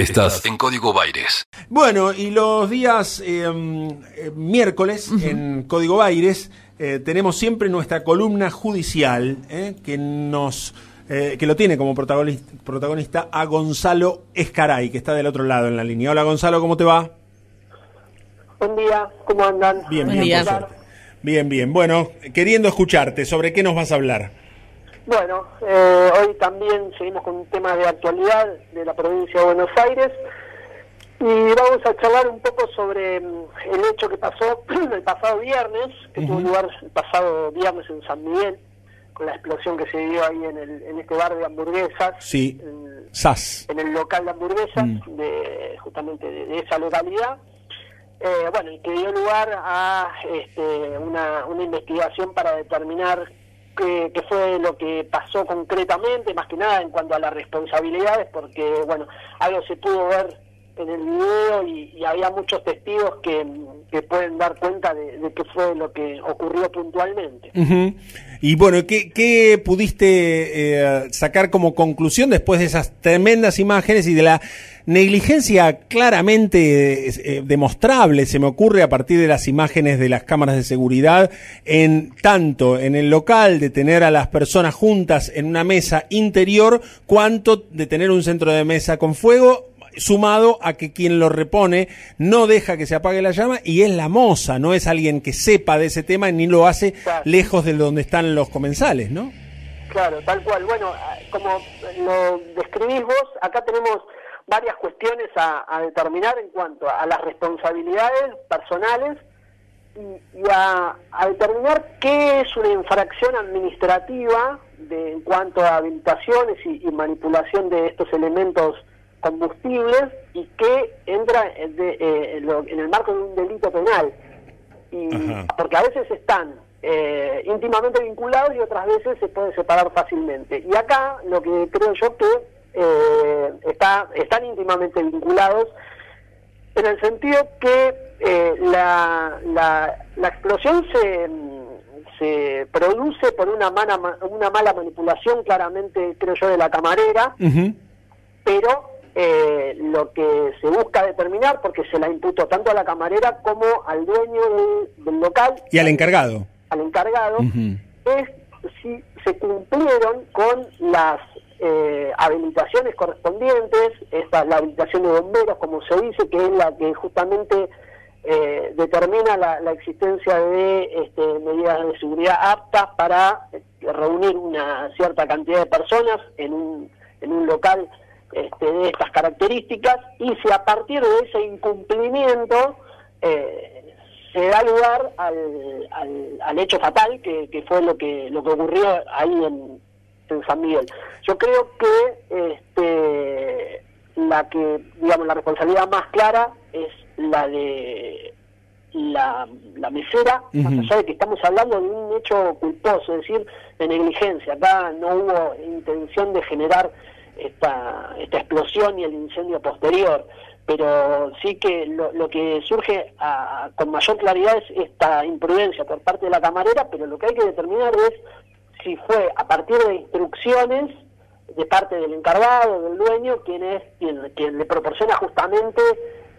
Estás en Código Baires. Bueno, y los días eh, eh, miércoles en Código Baires eh, tenemos siempre nuestra columna judicial que nos que lo tiene como protagonista, protagonista a Gonzalo Escaray, que está del otro lado en la línea. Hola Gonzalo, ¿cómo te va? Buen día, ¿cómo andan? Bien, bien, Bien, bien. Bueno, queriendo escucharte, ¿sobre qué nos vas a hablar? Bueno, eh, hoy también seguimos con un tema de actualidad de la provincia de Buenos Aires y vamos a charlar un poco sobre mm, el hecho que pasó el pasado viernes, que tuvo lugar el pasado viernes en San Miguel, con la explosión que se dio ahí en, el, en este bar de hamburguesas. Sí, en, SAS. En el local de hamburguesas, mm. de, justamente de, esa localidad. Eh, bueno, y que dio lugar a este, una, una investigación para determinar qué, fue lo que pasó concretamente, más que nada en cuanto a las responsabilidades, porque, bueno, algo se pudo ver en el video y, había muchos testigos que, pueden dar cuenta de, qué fue lo que ocurrió puntualmente. Y bueno, ¿qué, qué pudiste eh, sacar como conclusión después de esas tremendas imágenes y de la negligencia claramente eh, demostrable, se me ocurre a partir de las imágenes de las cámaras de seguridad, en tanto en el local de tener a las personas juntas en una mesa interior, cuanto de tener un centro de mesa con fuego sumado a que quien lo repone no deja que se apague la llama y es la moza, no es alguien que sepa de ese tema ni lo hace lejos de donde están los comensales, ¿no? Claro, tal cual. Bueno, como lo describís vos, acá tenemos varias cuestiones a, determinar en cuanto a, las responsabilidades personales y, a, determinar qué es una infracción administrativa de, en cuanto a habilitaciones y manipulación de estos elementos combustibles y que entra eh, en el marco de un delito penal. Y, porque a veces están eh, íntimamente vinculados y otras veces se puede separar fácilmente. Y acá lo que creo yo que eh, está, están íntimamente vinculados en el sentido que la, la, la, explosión se, se produce por una, mala, una mala manipulación claramente, creo yo, de la camarera, pero eh, lo que se busca determinar, porque se la imputó tanto a la camarera como al dueño del, local. Y al encargado. Al encargado, es si se cumplieron con las eh, habilitaciones correspondientes, esta la habilitación de bomberos, como se dice, que es la que justamente eh, determina la, la, existencia de este, medidas de seguridad aptas para reunir una cierta cantidad de personas en un, en un local este, de estas características y si a partir de ese incumplimiento eh, se da lugar al, al, hecho fatal que, fue lo que lo que ocurrió ahí en, San Miguel. Yo creo que este, la que digamos la responsabilidad más clara es la de la, la mesera, más allá de que estamos hablando de un hecho culposo, es decir, de negligencia. Acá no hubo intención de generar esta, esta explosión y el incendio posterior, pero sí que lo, lo que surge con mayor claridad es esta imprudencia por parte de la camarera, pero lo que hay que determinar es si fue a partir de instrucciones de parte del encargado, del dueño, quien es quien, quien le proporciona justamente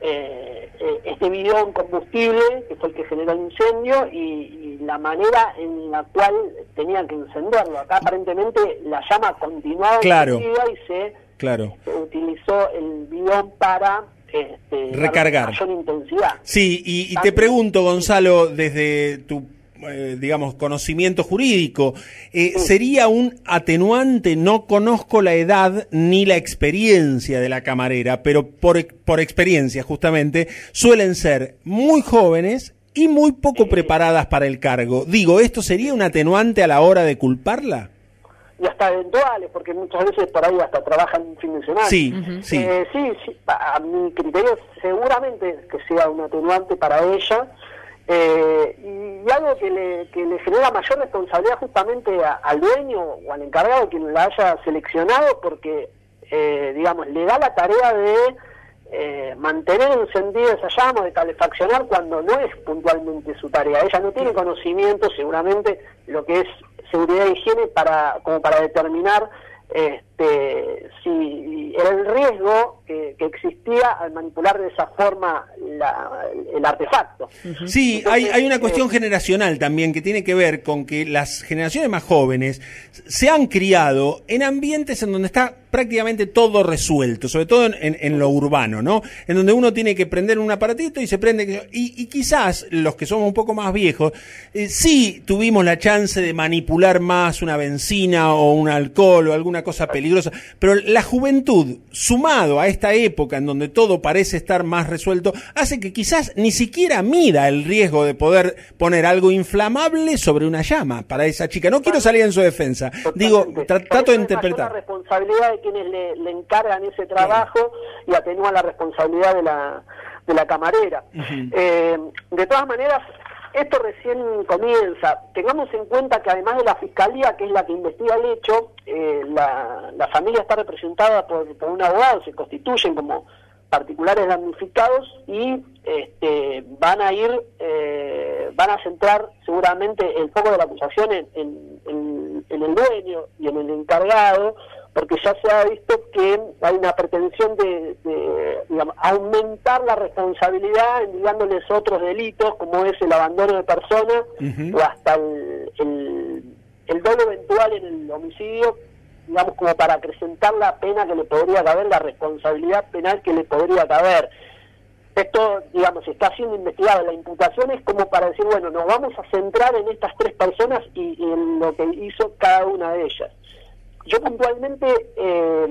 eh, eh, este bidón combustible, que fue el que generó el incendio, y, la manera en la cual tenían que encenderlo. Acá aparentemente la llama continuaba claro. y se, claro. utilizó el bidón para este, recargar mayor intensidad. Sí, y te pregunto, Gonzalo, desde tu eh, digamos, conocimiento jurídico. Eh, ¿Sería un atenuante? No conozco la edad ni la experiencia de la camarera, pero por, por experiencia, justamente, suelen ser muy jóvenes y muy poco preparadas para el cargo. Digo, ¿esto sería un atenuante a la hora de culparla? y hasta eventuales, porque muchas veces por ahí hasta trabajan un fin de semana. Sí, sí. Eh, sí, sí, a mi criterio seguramente que sea un atenuante para ella, eh, y algo que le, que le genera mayor responsabilidad justamente al dueño o al encargado quien la haya seleccionado porque, eh, digamos, le da la tarea de eh, mantener encendido esa llama, de calefaccionar cuando no es puntualmente su tarea. Ella no tiene conocimiento seguramente lo que es seguridad e higiene para como para determinar este, si era el riesgo que, existía al manipular de esa forma el artefacto. Sí, hay, hay una cuestión eh, generacional también que tiene que ver con que las generaciones más jóvenes se han criado en ambientes en donde está prácticamente todo resuelto, sobre todo en, lo urbano, ¿no? En donde uno tiene que prender un aparatito y se prende. Y, quizás los que somos un poco más viejos, eh, sí tuvimos la chance de manipular más una benzina o un alcohol o alguna cosa peligrosa, pero la juventud, sumado a esta época en donde todo parece estar más resuelto, hace que quizás ni siquiera mida el riesgo de poder poner algo inflamable sobre una llama para esa chica. No quiero salir en su defensa. Digo, trato de interpretar. La responsabilidad de quienes le, encargan ese trabajo y atenúan la responsabilidad de la, de la camarera. Eh, de todas maneras, esto recién comienza. Tengamos en cuenta que además de la fiscalía, que es la que investiga el hecho, eh, la, familia está representada por, un abogado, se constituyen como particulares damnificados y este, van a ir, eh, van a centrar seguramente el foco de la acusación en, el dueño y en el encargado, porque ya se ha visto que hay una pretensión de, aumentar la responsabilidad enviándoles otros delitos, como es el abandono de personas o hasta el, el, el dolo eventual en el homicidio, digamos, como para acrecentar la pena que le podría caber, la responsabilidad penal que le podría caber. Esto, digamos, está siendo investigado. La imputación es como para decir, bueno, nos vamos a centrar en estas tres personas y, en lo que hizo cada una de ellas. Yo puntualmente eh,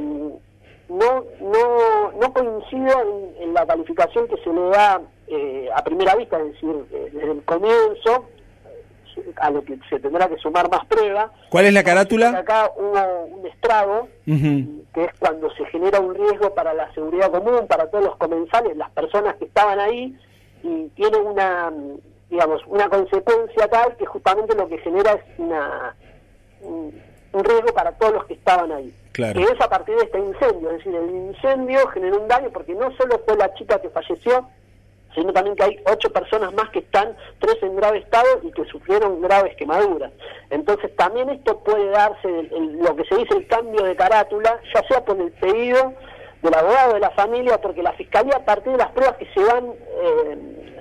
no, no, no coincido en, la calificación que se le da eh, a primera vista, es decir, eh, desde el comienzo, a lo que se tendrá que sumar más prueba. ¿Cuál es la carátula? Acá hubo un estrago, que es cuando se genera un riesgo para la seguridad común, para todos los comensales, las personas que estaban ahí, y tiene una, digamos, una consecuencia tal que justamente lo que genera es una, un, riesgo para todos los que estaban ahí. Que es a partir de este incendio, es decir, el incendio generó un daño porque no solo fue la chica que falleció, sino también que hay ocho personas más que están, tres en grave estado y que sufrieron graves quemaduras. Entonces también esto puede darse, lo que se dice el cambio de carátula, ya sea por el pedido del abogado de la familia, porque la fiscalía a partir de las pruebas que se van eh,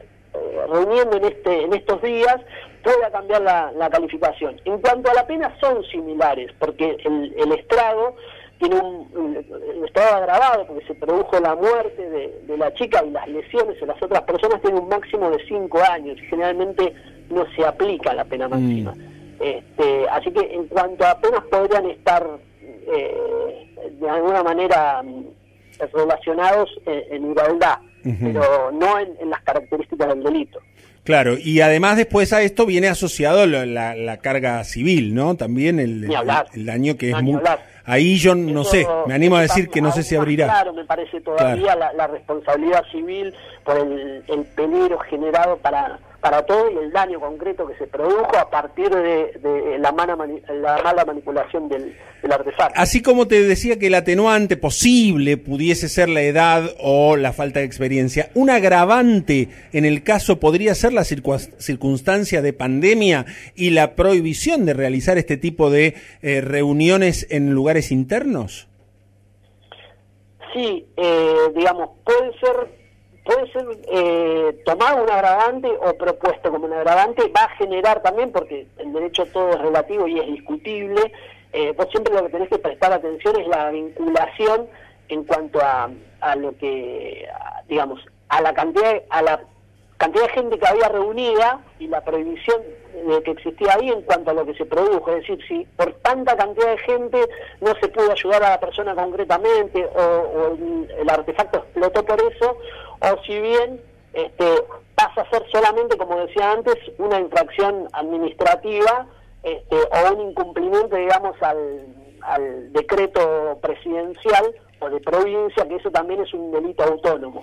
reuniendo en, este, en estos días, puede cambiar la, calificación. En cuanto a la pena, son similares, porque el, el estrago tiene un, estado agravado porque se produjo la muerte de, la chica y las lesiones en las otras personas tienen un máximo de cinco años y generalmente no se aplica la pena máxima. Mm. Este, así que en cuanto a penas podrían estar eh, de alguna manera mm, relacionados en, igualdad, pero no en las características del delito. Claro, y además después a esto viene asociado la, la, carga civil, ¿no? También el, el, daño que es muy... Ahí yo no sé, me animo a decir que no sé si abrirá. Claro, me parece todavía la, responsabilidad civil por el, el peligro generado para para todo y el daño concreto que se produjo a partir de, la, mala la mala manipulación del, artefacto. Así como te decía que el atenuante posible pudiese ser la edad o la falta de experiencia, un agravante en el caso podría ser la circunstancia de pandemia y la prohibición de realizar este tipo de eh, reuniones en lugares internos. Sí, eh, digamos, puede ser puede ser eh, tomado un agravante o propuesto como un agravante, va a generar también, porque el derecho todo es relativo y es discutible, eh, vos siempre lo que tenés que prestar atención es la vinculación en cuanto a, a lo que, digamos, a la cantidad, a la cantidad de gente que había reunida y la prohibición de que existía ahí en cuanto a lo que se produjo. Es decir, si por tanta cantidad de gente no se pudo ayudar a la persona concretamente o, el, artefacto explotó por eso, o si bien este, pasa a ser solamente, como decía antes, una infracción administrativa este, o un incumplimiento, digamos, al, al decreto presidencial o de provincia, que eso también es un delito autónomo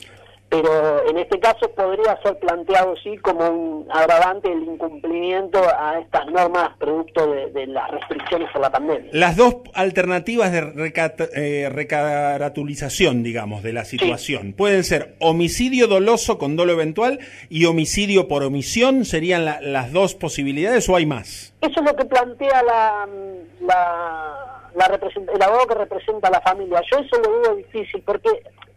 pero en este caso podría ser planteado sí como un agravante el incumplimiento a estas normas producto de, las restricciones por la pandemia. Las dos alternativas de eh, recaratulización, digamos, de la situación pueden ser homicidio doloso con dolo eventual y homicidio por omisión, ¿serían las dos posibilidades o hay más? Eso es lo que plantea la, la la el abogado que representa a la familia. Yo eso lo veo difícil porque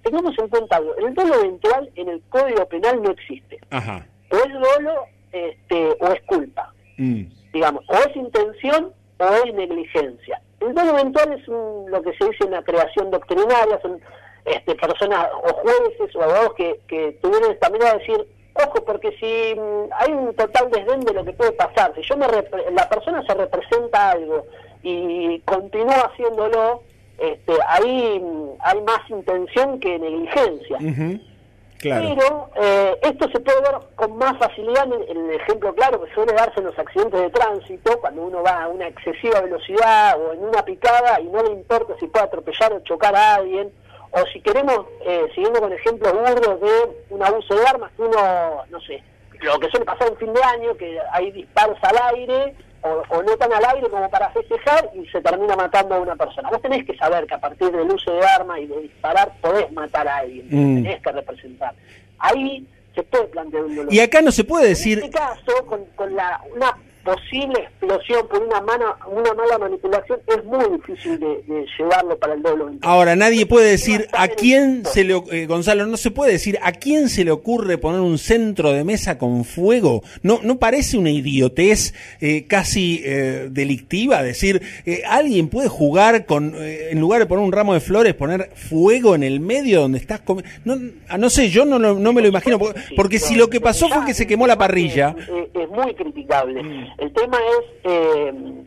tengamos en cuenta algo, el dolo eventual en el Código Penal no existe. Ajá. O es dolo este, o es culpa, Mm. digamos, o es intención o es negligencia. El dolo eventual es un- lo que se dice una creación doctrinaria, son este, personas o jueces o abogados que, que tuvieron esta manera de decir, ojo, porque si mm, hay un total desdén de lo que puede pasar, si yo me la persona se representa algo y continúa haciéndolo, este, ahí hay más intención que negligencia. Claro. Pero eh, esto se puede ver con más facilidad en, en el ejemplo claro que suele darse en los accidentes de tránsito, cuando uno va a una excesiva velocidad o en una picada y no le importa si puede atropellar o chocar a alguien, o si queremos, eh, siguiendo con ejemplos burdos de un abuso de armas, que uno, no sé, lo que suele pasar en fin de año, que hay disparos al aire o, o no tan al aire como para festejar y se termina matando a una persona. Vos tenés que saber que a partir del uso de armas y de disparar podés matar a alguien, Mm. tenés que representar. Ahí se puede plantear un dolor. Y acá no se puede En decir, este caso, con, con la, una posible explosión por una mala, una mala manipulación, es muy difícil de, de llevarlo para el doble. ahora nadie puede decir a quién se le, eh, Gonzalo, no se puede decir a quién se le ocurre poner un centro de mesa con fuego. No, no parece una idiotez eh, casi eh, delictiva decir eh, alguien puede jugar con, eh, en lugar de poner un ramo de flores, poner fuego en el medio donde estás comiendo. No, ah, no sé, yo no, lo- no me lo imagino porque, si lo que pasó fue que se quemó la parrilla. Es, muy criticable. El tema es eh,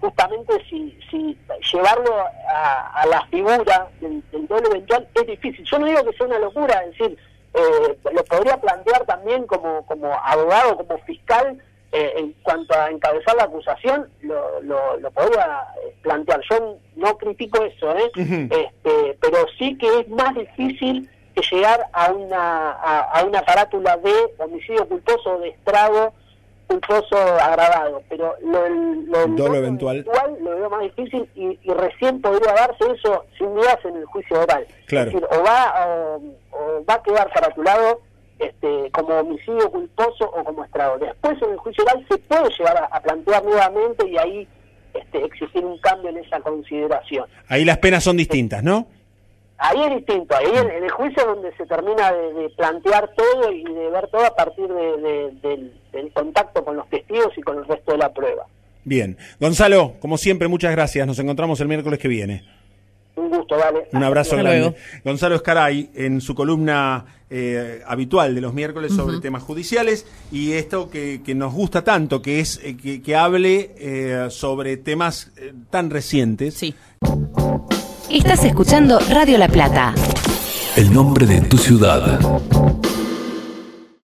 justamente si, si llevarlo a, a la figura del, del doble eventual es difícil. Yo no digo que sea una locura, es decir, eh, lo podría plantear también como, como abogado, como fiscal, eh, en cuanto a encabezar la acusación, lo, lo, lo podría eh, plantear. Yo no critico eso, ¿eh? Este, pero sí que es más difícil que llegar a una a, a una carátula de homicidio culposo o de estrago culposo agravado pero lo, lo Dolo dolo eventual. lo veo más difícil y, y recién podría darse eso sin dudas en el juicio oral Claro. es decir o va o, o va a quedar caratulado este, como homicidio culposo o como estrago después en el juicio oral se puede llegar a, a plantear nuevamente y ahí este, exigir un cambio en esa consideración Ahí las penas son distintas, ¿no? Ahí es distinto, ahí en, en el juicio es donde se termina de, de plantear todo y de ver todo a partir de- de- del, del contacto con los testigos y con el resto de la prueba. Bien. Gonzalo, como siempre, muchas gracias. Nos encontramos el miércoles que viene. Un gusto, vale. Un abrazo Hasta grande. luego. Gonzalo Escaray, en su columna eh, habitual de los miércoles sobre temas judiciales, y esto que, que nos gusta tanto, que es eh, que, que hable eh, sobre temas eh, tan recientes. Sí. Estás escuchando Radio La Plata. El nombre de tu ciudad.